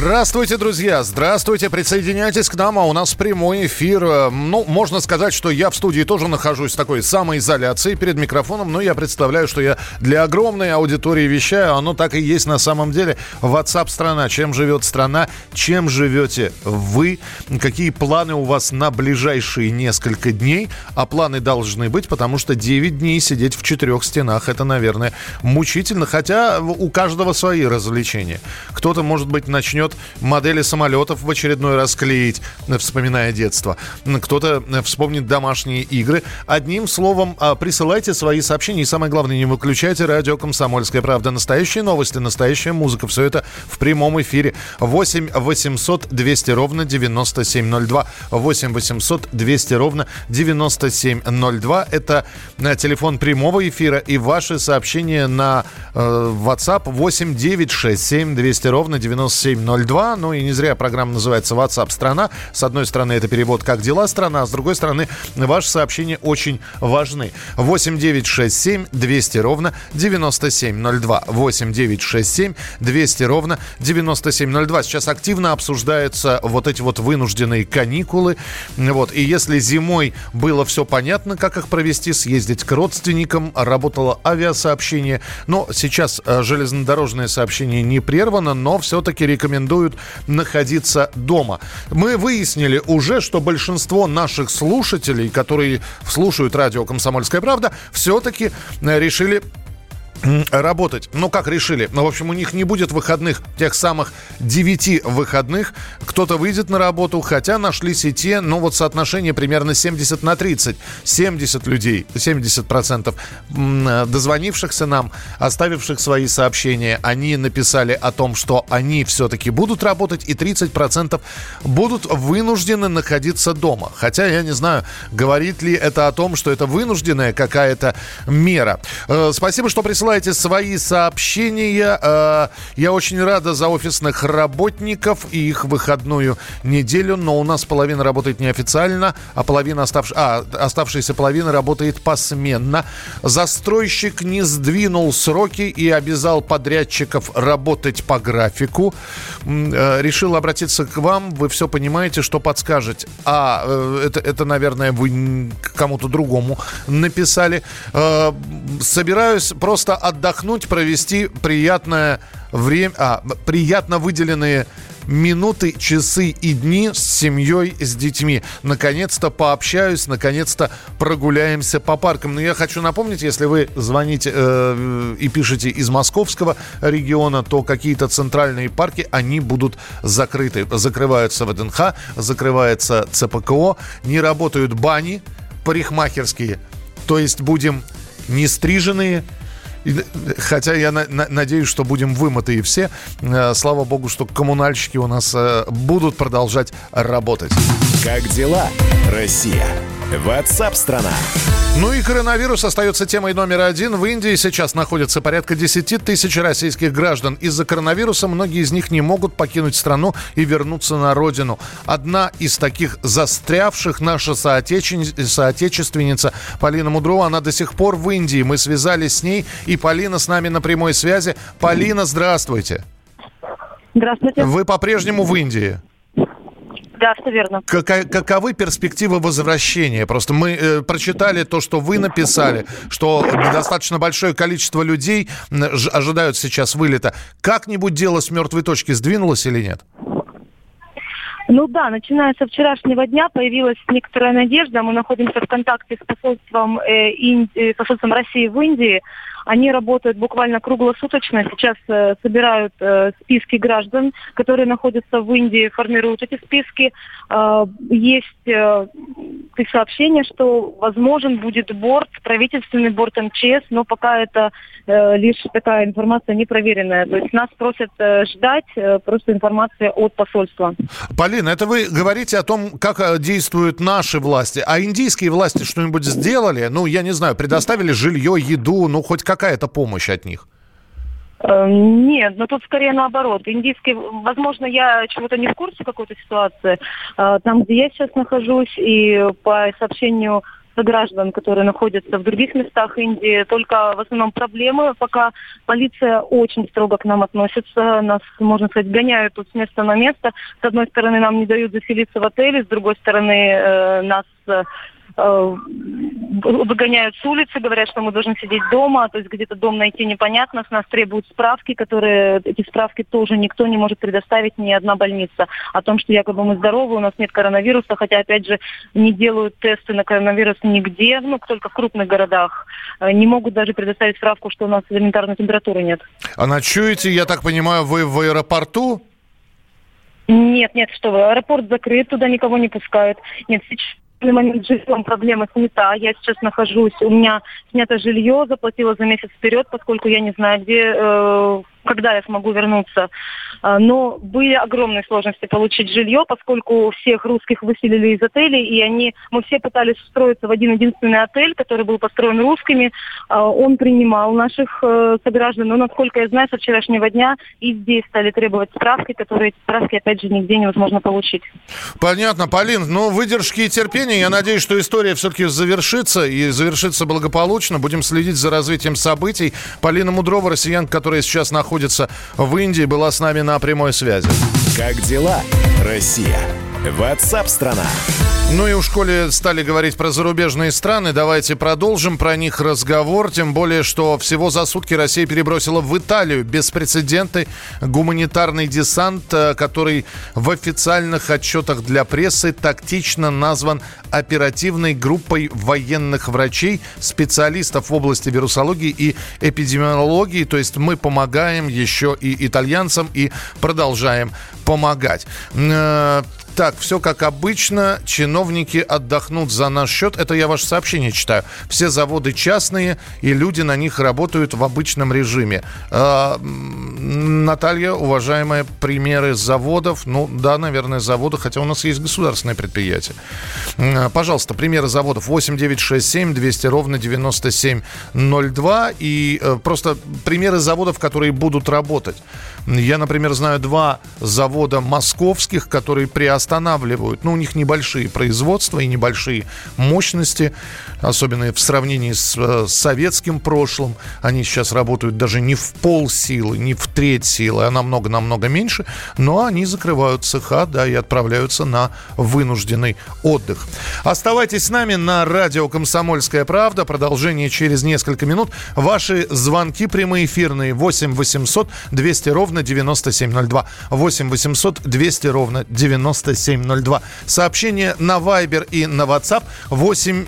Здравствуйте, друзья! Здравствуйте! Присоединяйтесь к нам, а у нас прямой эфир. Ну, можно сказать, что я в студии тоже нахожусь в такой самоизоляции перед микрофоном, но я представляю, что я для огромной аудитории вещаю. Оно так и есть на самом деле. WhatsApp страна. Чем живет страна? Чем живете вы? Какие планы у вас на ближайшие несколько дней? А планы должны быть, потому что 9 дней сидеть в четырех стенах, это, наверное, мучительно. Хотя у каждого свои развлечения. Кто-то, может быть, начнет начнет модели самолетов в очередной раз клеить, вспоминая детство. Кто-то э, вспомнит домашние игры. Одним словом, а, присылайте свои сообщения. И самое главное, не выключайте радио «Комсомольская правда». Настоящие новости, настоящая музыка. Все это в прямом эфире. 8 800 200 ровно 9702. 8 800 200 ровно 9702. Это э, телефон прямого эфира и ваши сообщения на э, WhatsApp 8 967 200 ровно 9702. 02. Ну и не зря программа называется WhatsApp страна. С одной стороны, это перевод «Как дела, страна?», а с другой стороны, ваши сообщения очень важны. 8 9 6 7 200 ровно 9702. 8 9 6 7 200 ровно 9702. Сейчас активно обсуждаются вот эти вот вынужденные каникулы. Вот. И если зимой было все понятно, как их провести, съездить к родственникам, работало авиасообщение, но сейчас э, железнодорожное сообщение не прервано, но все-таки рекомендую рекомендуют находиться дома. Мы выяснили уже, что большинство наших слушателей, которые слушают радио «Комсомольская правда», все-таки э, решили работать. Ну, как решили? Ну, в общем, у них не будет выходных, тех самых 9 выходных. Кто-то выйдет на работу, хотя нашлись и те, ну, вот соотношение примерно 70 на 30. 70 людей, 70 процентов дозвонившихся нам, оставивших свои сообщения, они написали о том, что они все-таки будут работать, и 30 процентов будут вынуждены находиться дома. Хотя я не знаю, говорит ли это о том, что это вынужденная какая-то мера. Э, спасибо, что присылали присылайте свои сообщения. Э, я очень рада за офисных работников и их выходную неделю, но у нас половина работает неофициально, а половина оставш... а, оставшаяся половина работает посменно. Застройщик не сдвинул сроки и обязал подрядчиков работать по графику. Э, решил обратиться к вам. Вы все понимаете, что подскажете. А, э, это, это наверное, вы кому-то другому написали. Собираюсь просто отдохнуть, провести приятное время, а, приятно выделенные минуты, часы и дни с семьей, с детьми. Наконец-то пообщаюсь, наконец-то прогуляемся по паркам. Но я хочу напомнить, если вы звоните э, и пишете из московского региона, то какие-то центральные парки, они будут закрыты. Закрываются ВДНХ, закрывается ЦПКО, не работают бани парикмахерские. То есть будем не стриженные, Хотя я на, на, надеюсь, что будем вымытые все. Э, слава богу, что коммунальщики у нас э, будут продолжать работать. Как дела, Россия? Ватсап-страна! Ну и коронавирус остается темой номер один. В Индии сейчас находится порядка 10 тысяч российских граждан. Из-за коронавируса многие из них не могут покинуть страну и вернуться на родину. Одна из таких застрявших наша соотече... соотечественница Полина Мудрова, она до сих пор в Индии. Мы связались с ней, и Полина с нами на прямой связи. Полина, здравствуйте. Здравствуйте. Вы по-прежнему в Индии? Да, все верно. Как, каковы перспективы возвращения? Просто мы э, прочитали то, что вы написали, что достаточно большое количество людей ожидают сейчас вылета. Как-нибудь дело с мертвой точки сдвинулось или нет? Ну да, начиная со вчерашнего дня появилась некоторая надежда. Мы находимся в контакте с посольством, э, Инди... посольством России в Индии. Они работают буквально круглосуточно. Сейчас э, собирают э, списки граждан, которые находятся в Индии, формируют эти списки. Э, есть э, сообщение, что возможен будет борт, правительственный борт МЧС, но пока это э, лишь такая информация непроверенная. То есть нас просят э, ждать э, просто информации от посольства. Полина, это вы говорите о том, как э, действуют наши власти. А индийские власти что-нибудь сделали? Ну, я не знаю, предоставили жилье, еду, ну, хоть как какая-то помощь от них? Эм, нет, но тут скорее наоборот. Индийский, возможно, я чего-то не в курсе какой-то ситуации. Э, там, где я сейчас нахожусь, и по сообщению сограждан, которые находятся в других местах Индии. Только в основном проблемы, пока полиция очень строго к нам относится. Нас, можно сказать, гоняют тут с места на место. С одной стороны, нам не дают заселиться в отеле, с другой стороны, э, нас Э, выгоняют с улицы, говорят, что мы должны сидеть дома, то есть где-то дом найти непонятно, с нас требуют справки, которые, эти справки тоже никто не может предоставить, ни одна больница, о том, что якобы мы здоровы, у нас нет коронавируса, хотя, опять же, не делают тесты на коронавирус нигде, ну, только в крупных городах, э, не могут даже предоставить справку, что у нас элементарной температуры нет. А ночуете, я так понимаю, вы в аэропорту? Нет, нет, что вы, аэропорт закрыт, туда никого не пускают. Нет, сейчас данный момент жильем проблема снята. Я сейчас нахожусь, у меня снято жилье, заплатила за месяц вперед, поскольку я не знаю, где э, когда я смогу вернуться. А, но были огромные сложности получить жилье, поскольку всех русских выселили из отелей, и они, мы все пытались устроиться в один единственный отель, который был построен русскими. А, он принимал наших э, сограждан, но, насколько я знаю, со вчерашнего дня и здесь стали требовать справки, которые эти справки, опять же, нигде невозможно получить. Понятно, Полин, ну, выдержки и терпения. Я надеюсь, что история все-таки завершится и завершится благополучно. Будем следить за развитием событий. Полина Мудрова, россиян, которая сейчас находится находится в Индии, была с нами на прямой связи. Как дела, Россия? Ватсап-страна! Ну и в школе стали говорить про зарубежные страны. Давайте продолжим про них разговор. Тем более, что всего за сутки Россия перебросила в Италию беспрецедентный гуманитарный десант, э, который в официальных отчетах для прессы тактично назван оперативной группой военных врачей, специалистов в области вирусологии и эпидемиологии. То есть мы помогаем еще и итальянцам и продолжаем помогать. Э, так, все как обычно. Чиновники отдохнут за наш счет. Это я ваше сообщение читаю. Все заводы частные, и люди на них работают в обычном режиме. Э, Наталья, уважаемые примеры заводов. Ну, да, наверное, заводы, хотя у нас есть государственные предприятия. Э, пожалуйста, примеры заводов 8967 200 ровно 9702. И э, просто примеры заводов, которые будут работать. Я, например, знаю два завода московских, которые приостанавливают. Ну, у них небольшие производства и небольшие мощности, особенно в сравнении с, э, советским прошлым. Они сейчас работают даже не в пол силы, не в треть силы, а намного-намного меньше. Но они закрывают цеха, да, и отправляются на вынужденный отдых. Оставайтесь с нами на радио «Комсомольская правда». Продолжение через несколько минут. Ваши звонки прямоэфирные 8 800 200 ровно ровно 9702. 8 800 200 ровно 9702. Сообщение на Viber и на WhatsApp 8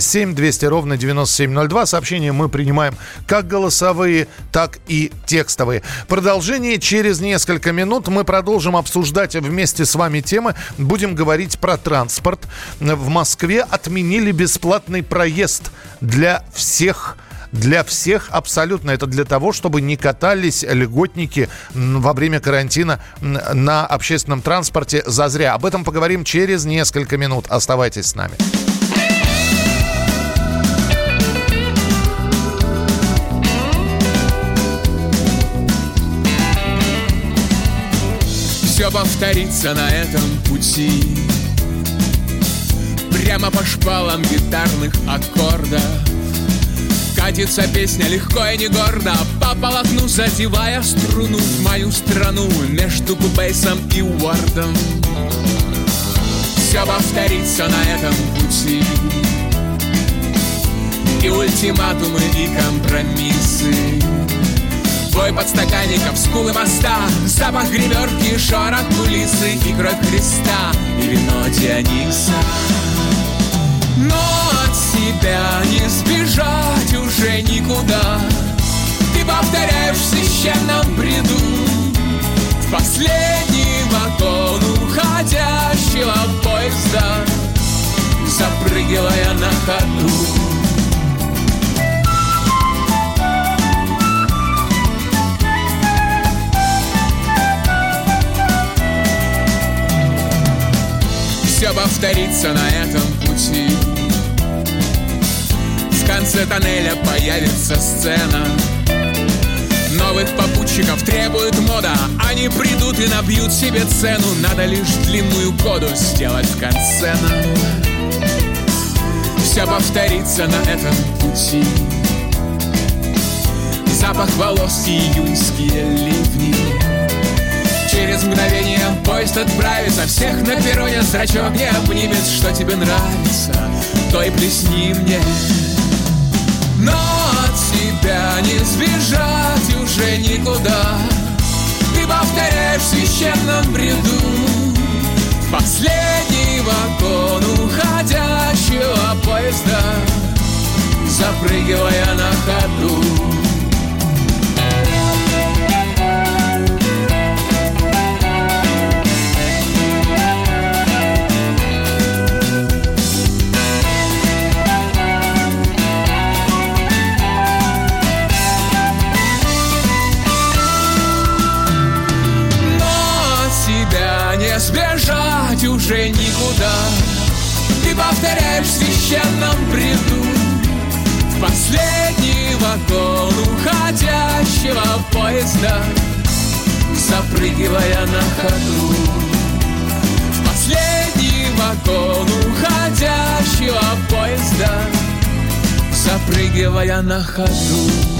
967 200 ровно 9702. Сообщения мы принимаем как голосовые, так и текстовые. Продолжение через несколько минут. Мы продолжим обсуждать вместе с вами темы. Будем говорить про транспорт. В Москве отменили бесплатный проезд для всех для всех абсолютно. Это для того, чтобы не катались льготники во время карантина на общественном транспорте зазря. Об этом поговорим через несколько минут. Оставайтесь с нами. Повторится на этом пути. Прямо по шпалам гитарных аккордов Катится песня легко и не гордо. По полотну задевая струну В мою страну между Кубейсом и Уордом. Все повторится на этом пути. И ультиматумы, и компромиссы Бой подстаканников, скулы моста. Запах гримерки, шорох кулисы И кровь Христа, и вино Диониса. Но от себя не сбежать уже никуда. Ты повторяешь в священном бреду. В последний вагон уходящего поезда. Запрыгивая на ходу все повторится на этом пути. Конце тоннеля появится сцена. Новых попутчиков требует мода. Они придут и набьют себе цену. Надо лишь длинную коду сделать в конце нам все повторится на этом пути. Запах волос и июньские ливни Через мгновение поезд отправится. Всех на перроне зрачок не обнимет. Что тебе нравится, то и плесни мне. Но от себя не сбежать уже никуда. Ты повторяешь в священном бреду Последний вагон уходящего поезда Запрыгивая на ходу уже никуда. Ты повторяешь в священном бреду последний вагон уходящего поезда Запрыгивая на ходу. В последний вагон уходящего поезда Запрыгивая на ходу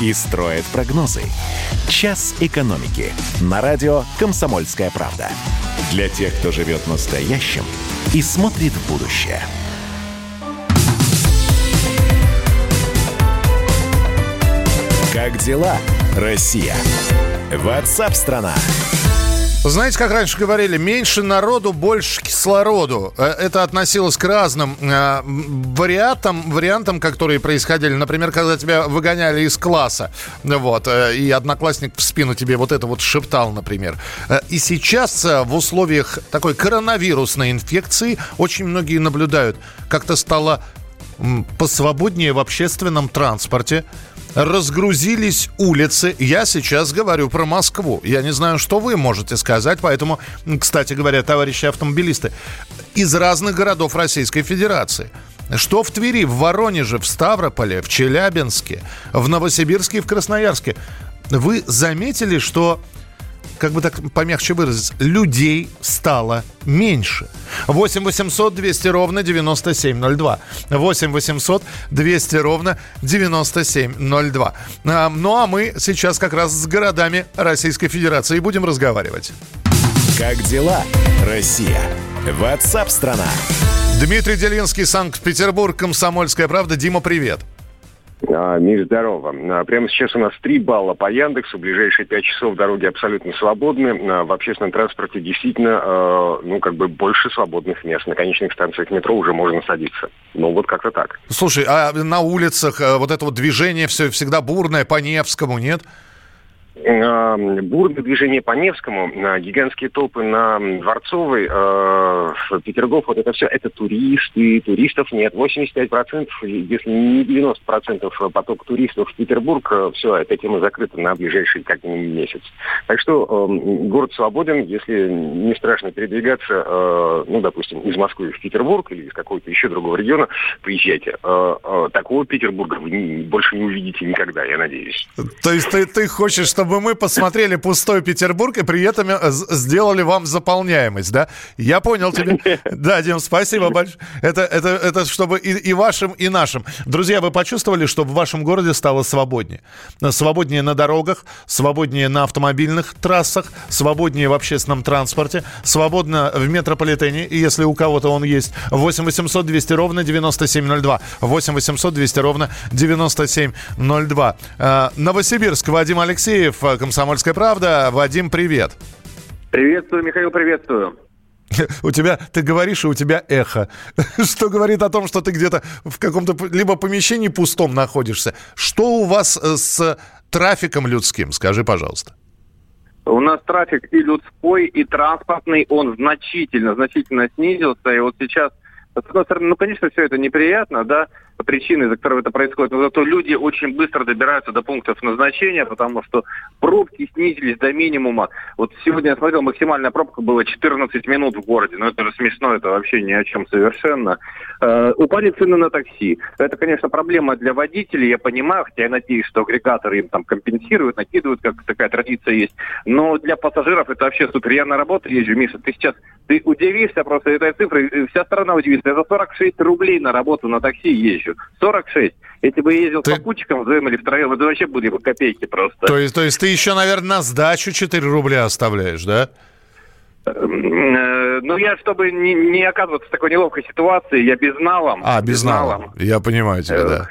и строит прогнозы. «Час экономики» на радио «Комсомольская правда». Для тех, кто живет настоящим и смотрит в будущее. Как дела, Россия? Ватсап-страна! Знаете, как раньше говорили, меньше народу, больше кислороду. Э, это относилось к разным э, вариантам, вариантам, которые происходили. Например, когда тебя выгоняли из класса, вот, э, и одноклассник в спину тебе вот это вот шептал, например. Э, и сейчас э, в условиях такой коронавирусной инфекции очень многие наблюдают, как-то стало посвободнее в общественном транспорте разгрузились улицы. Я сейчас говорю про Москву. Я не знаю, что вы можете сказать, поэтому, кстати говоря, товарищи автомобилисты, из разных городов Российской Федерации. Что в Твери, в Воронеже, в Ставрополе, в Челябинске, в Новосибирске и в Красноярске. Вы заметили, что как бы так помягче выразиться, людей стало меньше. 8 800 200 ровно 9702. 8 800 200 ровно 9702. А, ну а мы сейчас как раз с городами Российской Федерации будем разговаривать. Как дела, Россия? Ватсап-страна! Дмитрий Делинский, Санкт-Петербург, Комсомольская правда. Дима, привет. А, Мир, здорово. А, прямо сейчас у нас 3 балла по Яндексу. Ближайшие 5 часов дороги абсолютно свободны. А, в общественном транспорте действительно, ну, как бы больше свободных мест. На конечных станциях метро уже можно садиться. Ну, вот как-то так. Слушай, а на улицах вот это вот движение все всегда бурное по Невскому, нет? Бурное движение по Невскому, гигантские толпы на Дворцовой, э, Петергоф, вот это все, это туристы, туристов нет. 85%, если не 90% поток туристов в Петербург, э, все, эта тема закрыта на ближайший как минимум месяц. Так что э, город свободен, если не страшно передвигаться, э, ну, допустим, из Москвы в Петербург или из какого-то еще другого региона, приезжайте. Э, э, такого Петербурга вы больше не увидите никогда, я надеюсь. То есть ты, ты хочешь, чтобы чтобы мы посмотрели пустой Петербург и при этом э, сделали вам заполняемость, да? Я понял тебя. Да, Дим, спасибо большое. Это, это, это чтобы и, и вашим, и нашим. Друзья, вы почувствовали, что в вашем городе стало свободнее? Свободнее на дорогах, свободнее на автомобильных трассах, свободнее в общественном транспорте, свободно в метрополитене, если у кого-то он есть. 8 800 200 ровно 9702. 8 800 200 ровно 9702. Э, Новосибирск, Вадим Алексеев, Киев, «Комсомольская правда». Вадим, привет. Приветствую, Михаил, приветствую. У тебя, ты говоришь, и у тебя эхо. Что говорит о том, что ты где-то в каком-то либо помещении пустом находишься. Что у вас э, с трафиком людским? Скажи, пожалуйста. у нас трафик и людской, и транспортный, он значительно, значительно снизился. И вот сейчас, с одной стороны, ну, конечно, все это неприятно, да, причины, из-за которых это происходит, но зато люди очень быстро добираются до пунктов назначения, потому что пробки снизились до минимума. Вот сегодня я смотрел, максимальная пробка была 14 минут в городе. Ну, это же смешно, это вообще ни о чем совершенно. Э, упали цены на такси. Это, конечно, проблема для водителей, я понимаю, хотя я надеюсь, что агрегаторы им там компенсируют, накидывают, как такая традиция есть. Но для пассажиров это вообще супер. Я на работу езжу, Миша, ты сейчас, ты удивишься просто этой цифрой, вся страна удивится. Я за 46 рублей на работу на такси езжу. 46. Если бы ездил ты... с попутчиком вдвоем или втроем, это вообще были бы копейки просто. То есть, то есть ты еще, наверное, на сдачу 4 рубля оставляешь, да? Эм, э, ну, я, чтобы не, не оказываться в такой неловкой ситуации, я безналом. А, безналом. безналом. Я понимаю тебя, да.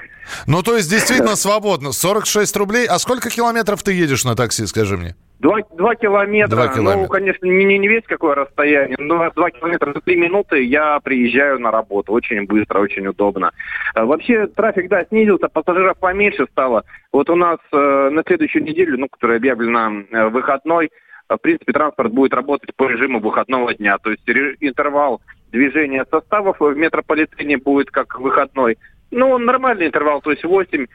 Ну, то есть, действительно свободно. 46 рублей. А сколько километров ты едешь на такси, скажи мне? Два, два километра. Два километра. Ну, конечно, не, не весь какое расстояние, но два километра за три минуты я приезжаю на работу. Очень быстро, очень удобно. А, вообще трафик, да, снизился, пассажиров поменьше стало. Вот у нас э, на следующую неделю, ну, которая объявлена э, выходной, в принципе, транспорт будет работать по режиму выходного дня. То есть интервал движения составов в метрополитене будет как выходной. Ну, нормальный интервал, то есть 8 Э,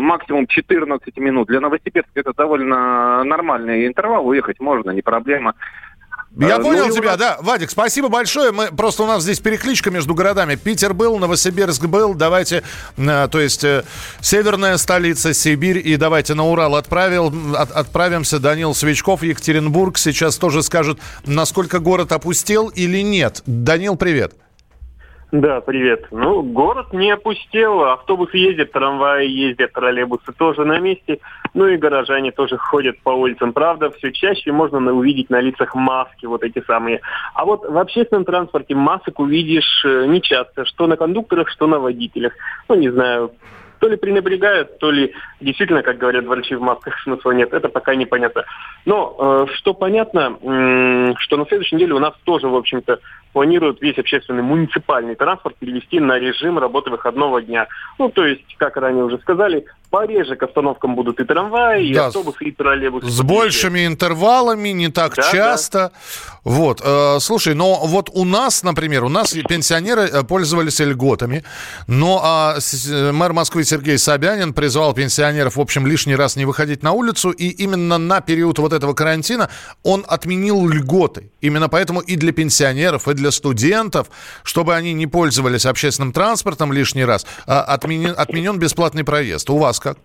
максимум 14 минут. Для Новосибирска это довольно нормальный интервал, уехать можно, не проблема. Я э, ну, понял тебя, нас... да. Вадик, спасибо большое. Мы просто у нас здесь перекличка между городами. Питер был, Новосибирск был. Давайте, э, то есть э, северная столица, Сибирь. И давайте на Урал отправил, от, отправимся. Данил Свечков, Екатеринбург. Сейчас тоже скажет, насколько город опустел или нет. Данил, привет. Да, привет. Ну, город не опустел, автобусы ездят, трамваи ездят, троллейбусы тоже на месте, ну и горожане тоже ходят по улицам. Правда, все чаще можно увидеть на лицах маски, вот эти самые. А вот в общественном транспорте масок увидишь э, не часто, что на кондукторах, что на водителях. Ну, не знаю, то ли пренебрегают, то ли действительно, как говорят врачи в масках, смысла нет. Это пока непонятно. Но э, что понятно, э, что на следующей неделе у нас тоже, в общем-то, планируют весь общественный муниципальный транспорт перевести на режим работы выходного дня. Ну, то есть, как ранее уже сказали, пореже к остановкам будут и трамваи, да, и автобусы, и троллейбусы. С большими интервалами, не так да, часто. Да. Вот, э, слушай, но вот у нас, например, у нас пенсионеры э, пользовались льготами, но э, мэр Москвы Сергей Собянин призвал пенсионеров, в общем, лишний раз не выходить на улицу, и именно на период вот этого карантина он отменил льготы. Именно поэтому и для пенсионеров, и для студентов, чтобы они не пользовались общественным транспортом лишний раз, а отменен, отменен бесплатный проезд. У вас как?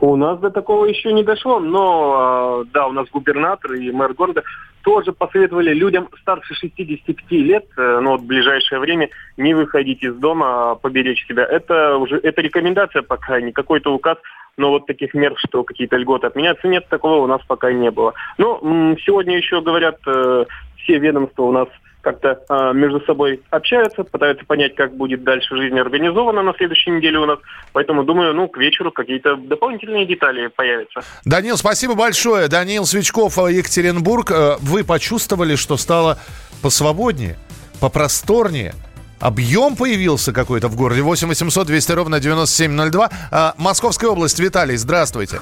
У нас до такого еще не дошло, но а, да, у нас губернатор и мэр города тоже посоветовали людям старше 65 лет, э, ну вот в ближайшее время не выходить из дома, а поберечь себя. Это уже это рекомендация пока, не какой-то указ, но вот таких мер, что какие-то льготы отменяться, нет, такого у нас пока не было. Но сегодня еще говорят, э, все ведомства у нас как-то э, между собой общаются, пытаются понять, как будет дальше жизнь организована на следующей неделе у нас. Поэтому, думаю, ну, к вечеру какие-то дополнительные детали появятся. Данил, спасибо большое. Данил Свечков, э, Екатеринбург. Э, вы почувствовали, что стало посвободнее, попросторнее? Объем появился какой-то в городе. 8 800 200 ровно 9702. А, Московская область. Виталий, здравствуйте.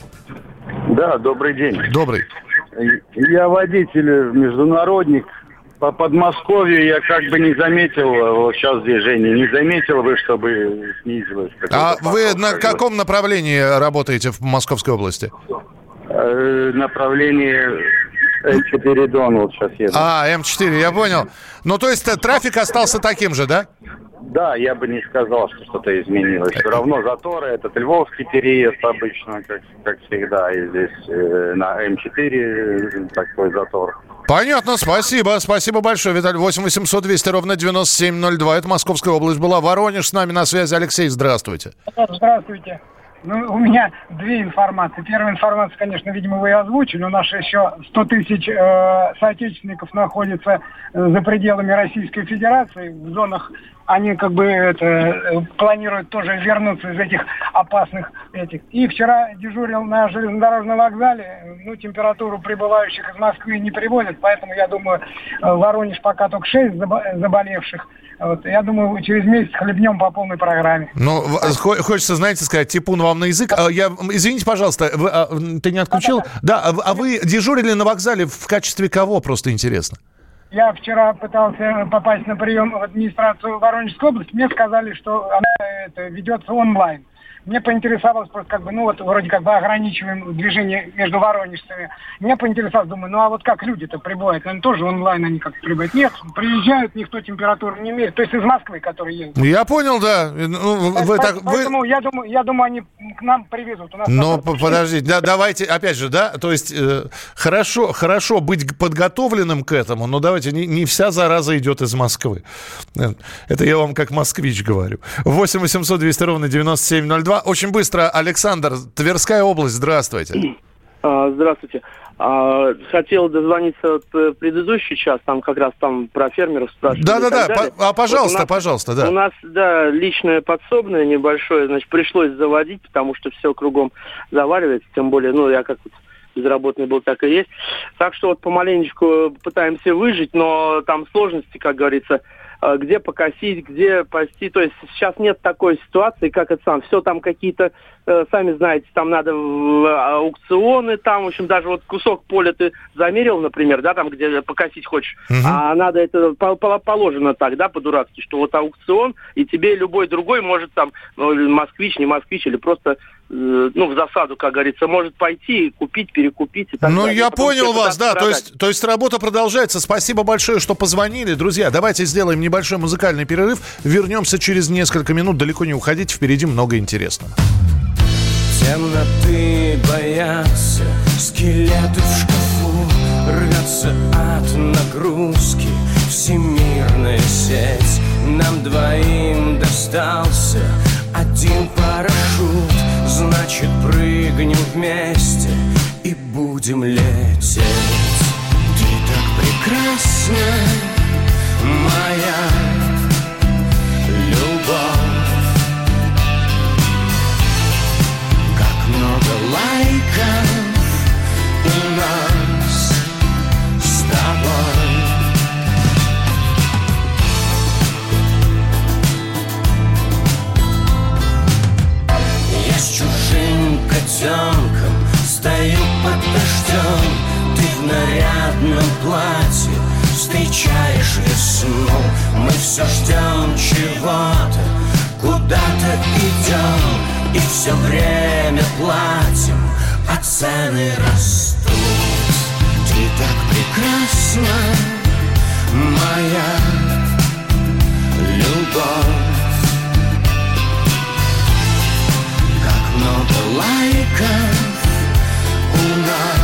Да, добрый день. Добрый. Я водитель, международник по Подмосковью я как бы не заметил, вот сейчас движение, не заметил вы, чтобы снизилось. А вы на каком направлении работаете в Московской области? Э, направление М4 Дон, вот сейчас еду. А, М4, я понял. Ну, то есть э, трафик остался таким же, да? Да, я бы не сказал, что что-то изменилось. Все равно заторы, этот львовский переезд обычно, как, как всегда, и здесь э, на М4 такой затор. Понятно, спасибо. Спасибо большое, Виталий. 8 800 200 ровно 9702. Это Московская область была. Воронеж с нами на связи. Алексей, здравствуйте. Здравствуйте. Ну, у меня две информации. Первая информация, конечно, видимо, вы озвучили. У нас еще 100 тысяч э, соотечественников находится э, за пределами Российской Федерации, в зонах они как бы это, э, планируют тоже вернуться из этих опасных этих. И вчера дежурил на железнодорожном вокзале, ну, температуру прибывающих из Москвы не приводят, поэтому, я думаю, э, Воронеж пока только 6 заболевших. Вот, я думаю, через месяц хлебнем по полной программе. Ну, хочется, знаете, сказать, Типун вам на язык. А, я, извините, пожалуйста, вы, а, ты не отключил? Да, да а, а вы дежурили на вокзале в качестве кого, просто интересно? Я вчера пытался попасть на прием в администрацию Воронежской области. Мне сказали, что она это, ведется онлайн. Мне поинтересовалось просто как бы, ну вот вроде как бы ограничиваем движение между воронежцами. Мне поинтересовалось, думаю, ну а вот как люди-то прибывают? Они тоже онлайн они как прибывают? Нет, приезжают, никто температуру не меряет. То есть из Москвы, которые ездят. Я понял, да. Ну, вы, так, поэтому вы... я, думаю, я думаю, они к нам привезут. У нас Но подождите, да, давайте, опять же, да, то есть э, хорошо, хорошо быть подготовленным к этому, но давайте, не, не вся зараза идет из Москвы. Э, это я вам как москвич говорю. 8 800 200 ровно 9702 два. Очень быстро. Александр, Тверская область, здравствуйте. А, здравствуйте. А, хотел дозвониться от э, предыдущий час, там как раз там про фермеров спрашивали. Да-да-да, а, пожалуйста, вот нас, пожалуйста, да. У нас, да, личное подсобное небольшое, значит, пришлось заводить, потому что все кругом заваливается, тем более, ну, я как безработный был, так и есть. Так что вот помаленечку пытаемся выжить, но там сложности, как говорится, где покосить, где пасти. То есть сейчас нет такой ситуации, как это сам. Все там какие-то, э, сами знаете, там надо в аукционы, там, в общем, даже вот кусок поля ты замерил, например, да, там, где покосить хочешь, угу. а надо это положено так, да, по-дурацки, что вот аукцион, и тебе любой другой может там, ну, москвич, не москвич, или просто Э, ну, в засаду, как говорится, может пойти, купить, перекупить и так Ну, далее. я Потому понял вас, да, то есть, то есть работа продолжается. Спасибо большое, что позвонили. Друзья, давайте сделаем небольшой музыкальный перерыв. Вернемся через несколько минут. Далеко не уходите, впереди много интересного. Темноты боятся, скелеты в шкафу Рвется от нагрузки. Всемирная сеть Нам двоим достался. Один парашют Значит прыгнем вместе и будем лететь. Ты так прекрасна, моя котенком Стою под дождем Ты в нарядном платье Встречаешь весну. Мы все ждем чего-то Куда-то идем И все время платим А цены растут. Ты так прекрасна Моя любовь another like us. Un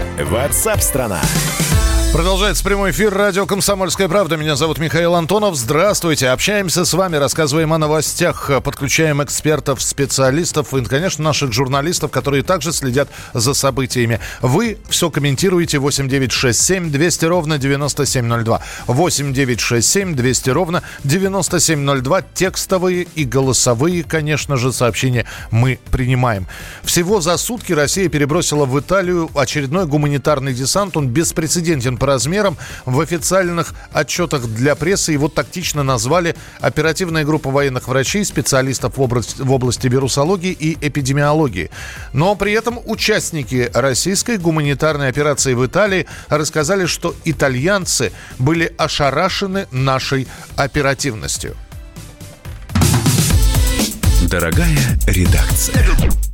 Ватсап-страна! Продолжается прямой эфир радио «Комсомольская правда». Меня зовут Михаил Антонов. Здравствуйте. Общаемся с вами, рассказываем о новостях, подключаем экспертов, специалистов и, конечно, наших журналистов, которые также следят за событиями. Вы все комментируете 8967 200 ровно 9702. 8967 200 ровно 9702. Текстовые и голосовые, конечно же, сообщения мы принимаем. Всего за сутки Россия перебросила в Италию очередной гуманитарный десант. Он беспрецедентен по размерам. В официальных отчетах для прессы его тактично назвали оперативная группа военных врачей, специалистов в области, в области вирусологии и эпидемиологии. Но при этом участники российской гуманитарной операции в Италии рассказали, что итальянцы были ошарашены нашей оперативностью. Дорогая редакция.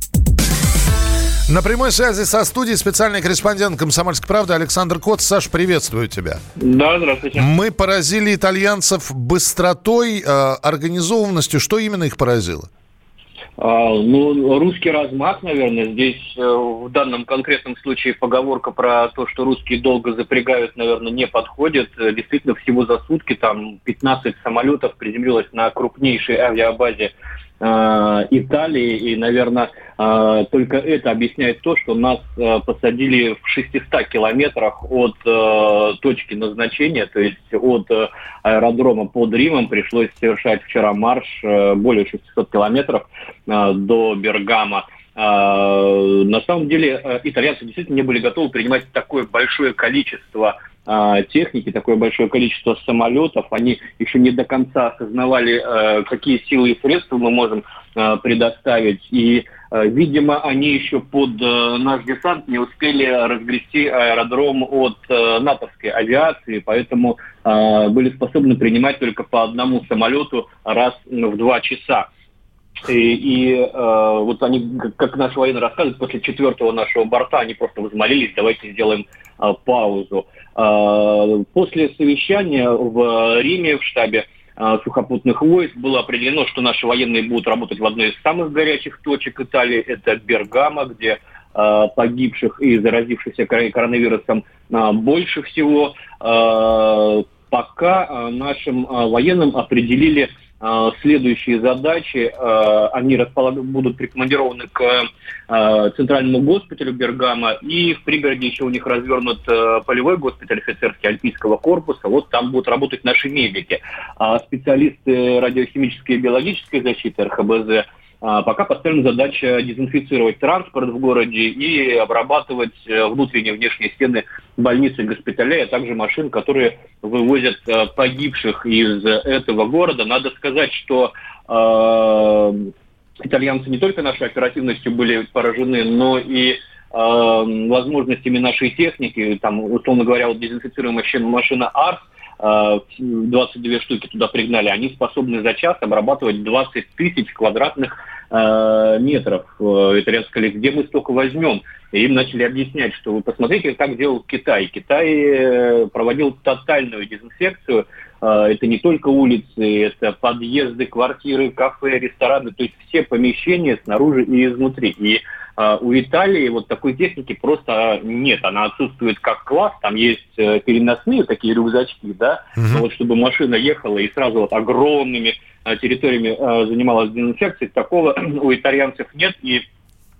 На прямой связи со студией специальный корреспондент «Комсомольской правды» Александр Кот. Саш, приветствую тебя. Да, здравствуйте. Мы поразили итальянцев быстротой, э, организованностью. Что именно их поразило? А, ну, русский размах, наверное, здесь э, в данном конкретном случае поговорка про то, что русские долго запрягают, наверное, не подходит. Э, Действительно, всего за сутки там 15 самолетов приземлилось на крупнейшей авиабазе Италии, и, наверное, э, только это объясняет то, что нас э, посадили в 600 километрах от э, точки назначения, то есть от э, аэродрома под Римом пришлось совершать вчера марш э, более 600 километров э, до Бергама. Э, На самом деле э, итальянцы действительно не были готовы принимать такое большое количество э, техники, такое большое количество самолетов. Они еще не до конца осознавали, э, какие силы и средства мы можем э, предоставить. И, видимо, они еще под наш десант не успели разгрести аэродром от натовской авиации, поэтому были способны принимать только по одному самолету раз в два часа. И, и э, вот они, как- наши военные рассказывают, после четвертого нашего борта они просто возмолились, давайте сделаем э, паузу. Э, после совещания в Риме, в штабе э, сухопутных войск, было определено, что наши военные будут работать в одной из самых горячих точек Италии, это Бергамо, где э, погибших и заразившихся кор- коронавирусом э, больше всего. Э, Пока э, нашим э, военным определили э, следующие задачи. Э, Они будут прикомандированы к э, центральному госпиталю Бергама, и в пригороде еще у них развернут полевой госпиталь офицерский Альпийского корпуса. Вот там будут работать наши медики. А специалисты радиохимической и биологической защиты РХБЗ а, Пока поставлена задача дезинфицировать транспорт в городе и обрабатывать э, внутренние и внешние стены больниц и госпиталей, а также машин, которые вывозят э, погибших из этого города. Надо сказать, что э, итальянцы не только нашей оперативностью были поражены, но и э, возможностями нашей техники. Там, условно говоря, вот дезинфицируемая машина, Арс, э, 22 штуки туда пригнали, они способны за час обрабатывать 20 тысяч квадратных э, метров. Э, Итальянцы сказали, где мы столько возьмем? И им начали объяснять, что вы посмотрите, как делал Китай. Китай э, проводил тотальную дезинфекцию. Э, Это не только улицы, это подъезды, квартиры, кафе, рестораны, то есть все помещения снаружи и изнутри. И э, у Италии вот такой техники просто нет, она отсутствует как класс, там есть э, переносные такие рюкзачки, да, но вот чтобы машина ехала и сразу вот огромными э, территориями э, занималась дезинфекцией, такого у итальянцев нет, и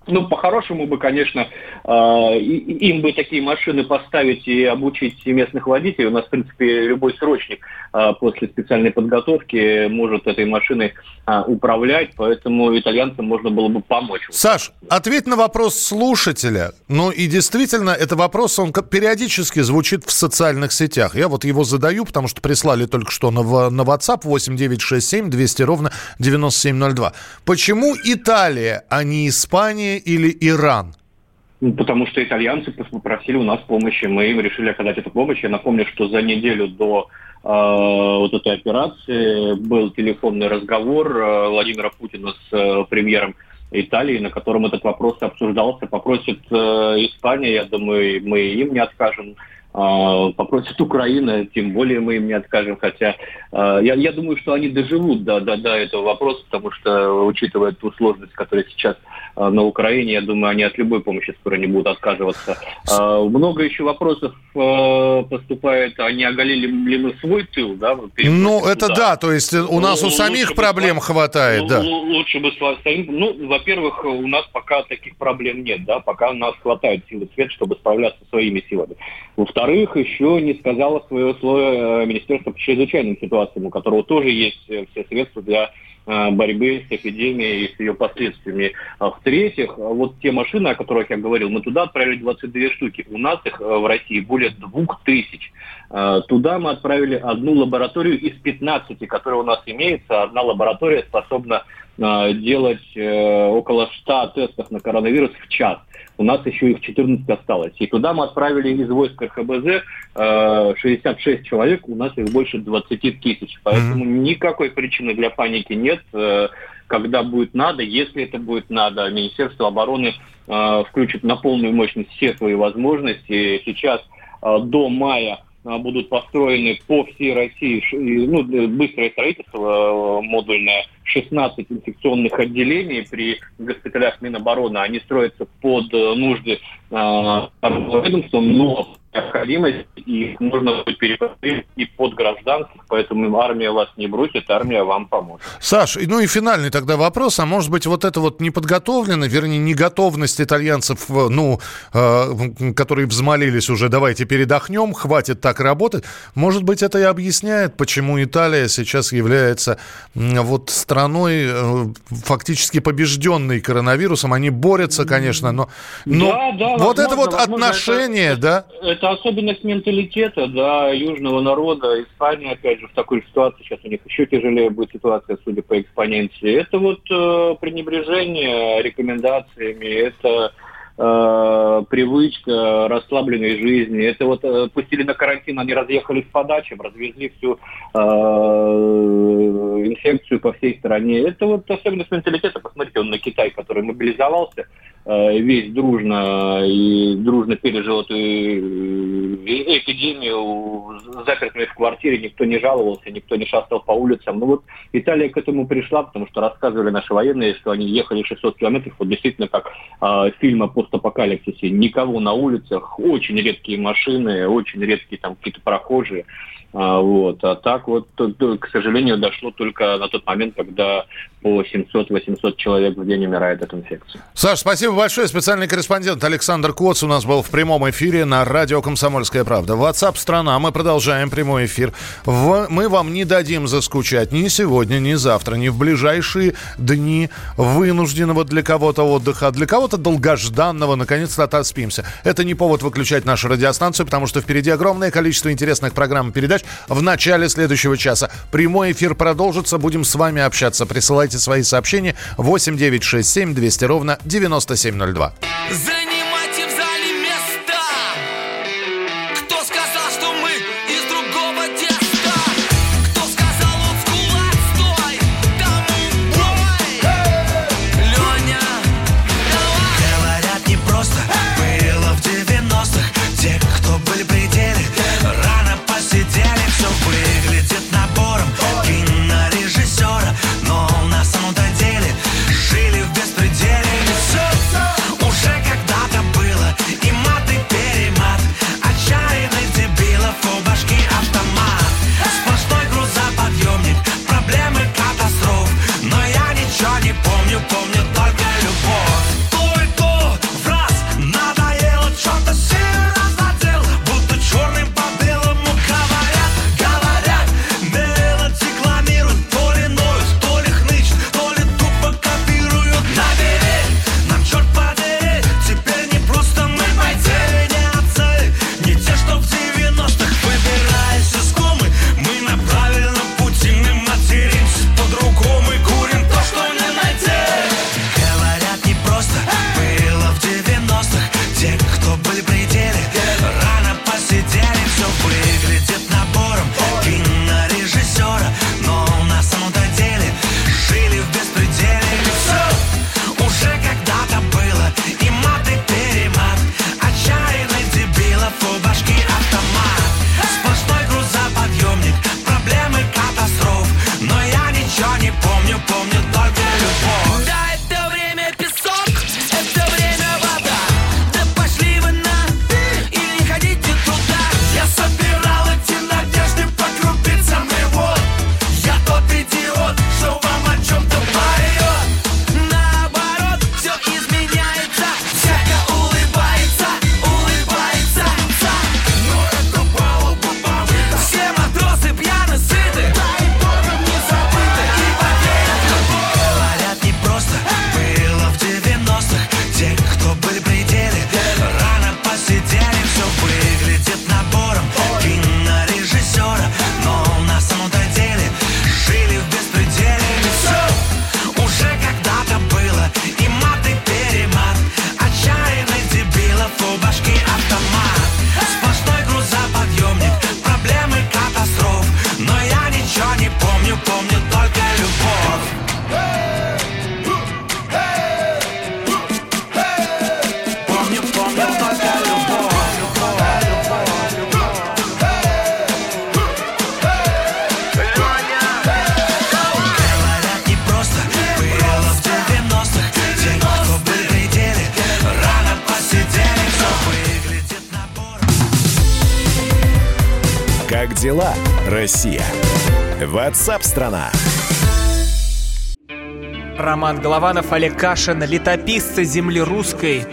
ну, по-хорошему бы, конечно, и- им бы такие машины поставить и обучить местных водителей. У нас, в принципе, любой срочник э, после специальной подготовки может этой машиной э, управлять, поэтому итальянцам можно было бы помочь. Саш, ответь на вопрос слушателя. Ну и действительно, это вопрос, он периодически звучит в социальных сетях. Я вот его задаю, потому что прислали только что на, на WhatsApp 8967 200 ровно 9702. Почему Италия, а не Испания или Иран? Ну, Потому что итальянцы попросили у нас помощи, мы им решили оказать эту помощь. Я напомню, что за неделю до э, вот этой операции был телефонный разговор э, Владимира Путина с э, премьером Италии, на котором этот вопрос обсуждался. Попросит э, Испания, я думаю, мы им не откажем. А, Попросит Украина, тем более мы им не откажем, хотя э, я, я думаю, что они доживут до, до, до этого вопроса, потому что, учитывая ту сложность, которая сейчас э, на Украине, я думаю, они от любой помощи скоро не будут отказываться. А, Много еще вопросов э, поступает, а не оголили ли мы свой тыл, да? Ну, это ударом? да, то есть э, у нас Ну, у самих бы проблем сва- хватает, ну, да. Лучше бы сва- самим. Ну, во-первых, у нас пока таких проблем нет, да, пока у нас хватает силы света, чтобы справляться своими силами. Во-вторых, еще не сказала свое слово э, Министерство по чрезвычайным ситуациям, у которого тоже есть э, все средства для э, борьбы с эпидемией и с ее последствиями. А В-третьих, вот те машины, о которых я говорил, мы туда отправили 22 штуки. У нас их э, в России более двух тысяч. Э, Туда мы отправили одну лабораторию из 15, которая у нас имеется. Одна лаборатория способна э, делать э, около 100 тестов на коронавирус в час. У нас еще их 14 осталось. И туда мы отправили из войск РХБЗ э, 66 человек, у нас их больше 20 тысяч. Поэтому никакой причины для паники нет. Э, когда будет надо, если это будет надо. Министерство обороны э, включит на полную мощность все свои возможности. Сейчас э, до мая э, будут построены по всей России ну, быстрое строительство модульное, 16 инфекционных отделений при госпиталях Минобороны. Они строятся под нужды э, но необходимость, и их нужно будет перепростить и под гражданских, поэтому армия вас не бросит, армия вам поможет. Саш, ну и финальный тогда вопрос, а может быть вот это вот неподготовленность, вернее, неготовность итальянцев, ну, э, которые взмолились уже, давайте передохнем, хватит так работать, может быть это и объясняет, почему Италия сейчас является вот страной э, фактически побежденной коронавирусом, они борются, конечно, но, но да, да, вот возможно, это вот возможно, отношение, это, да? Это особенность менталитета, да, южного народа. Испания, опять же, в такой ситуации, сейчас у них еще тяжелее будет ситуация, судя по экспоненции. Это вот э, пренебрежение рекомендациями, это э, привычка расслабленной жизни. Это вот э, пустили на карантин, они разъехались по дачам, развезли всю э, инфекцию по всей стране. Это вот особенность менталитета. Посмотрите, он на Китай, который мобилизовался, весь дружно и дружно пережил эту э, эпидемию, запертыми в квартире, никто не жаловался, никто не шастал по улицам. Ну вот Италия к этому пришла, потому что рассказывали наши военные, что они ехали 600 километров, вот действительно как э, фильм о постапокалипсисе. Никого на улицах, очень редкие машины, очень редкие там какие-то прохожие. А, вот. А так вот, к сожалению, дошло только на тот момент, когда по 700-800 человек в день умирает от инфекции. Саш, спасибо большое. Специальный корреспондент Александр Коц у нас был в прямом эфире на радио «Комсомольская правда». WhatsApp страна. Мы продолжаем прямой эфир. В... Мы вам не дадим заскучать ни сегодня, ни завтра, ни в ближайшие дни вынужденного для кого-то отдыха, а для кого-то долгожданного. Наконец-то отоспимся. Это не повод выключать нашу радиостанцию, потому что впереди огромное количество интересных программ и передач в начале следующего часа. Прямой эфир продолжится. Будем с вами общаться. Присылайте свои сообщения 8 9 6 7 200 ровно 9702. Дела, Россия? Ватсап-страна! Роман Голованов, Олег Кашин, летописцы земли русской.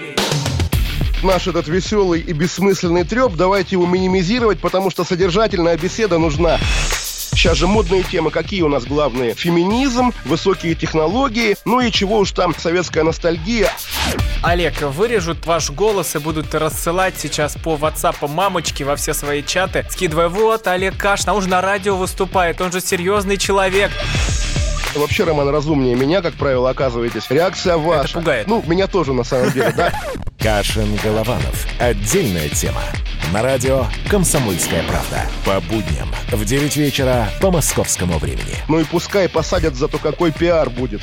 Наш этот веселый и бессмысленный треп, давайте его минимизировать, потому что содержательная беседа нужна. Сейчас же модные темы, какие у нас главные? Феминизм, высокие технологии, ну и чего уж там, советская ностальгия. Олег, вырежут ваш голос и будут рассылать сейчас по WhatsApp мамочки во все свои чаты, скидывая, вот, Олег Кашин, а он же на радио выступает, он же серьезный человек. Вообще, Роман, разумнее меня, как правило, оказываетесь. Реакция ваша. Это пугает. Ну, меня тоже, на самом деле, да. Кашин-Голованов. Отдельная тема. На радио «Комсомольская правда». По будням в 9 вечера по московскому времени. Ну и пускай посадят, зато какой пиар будет.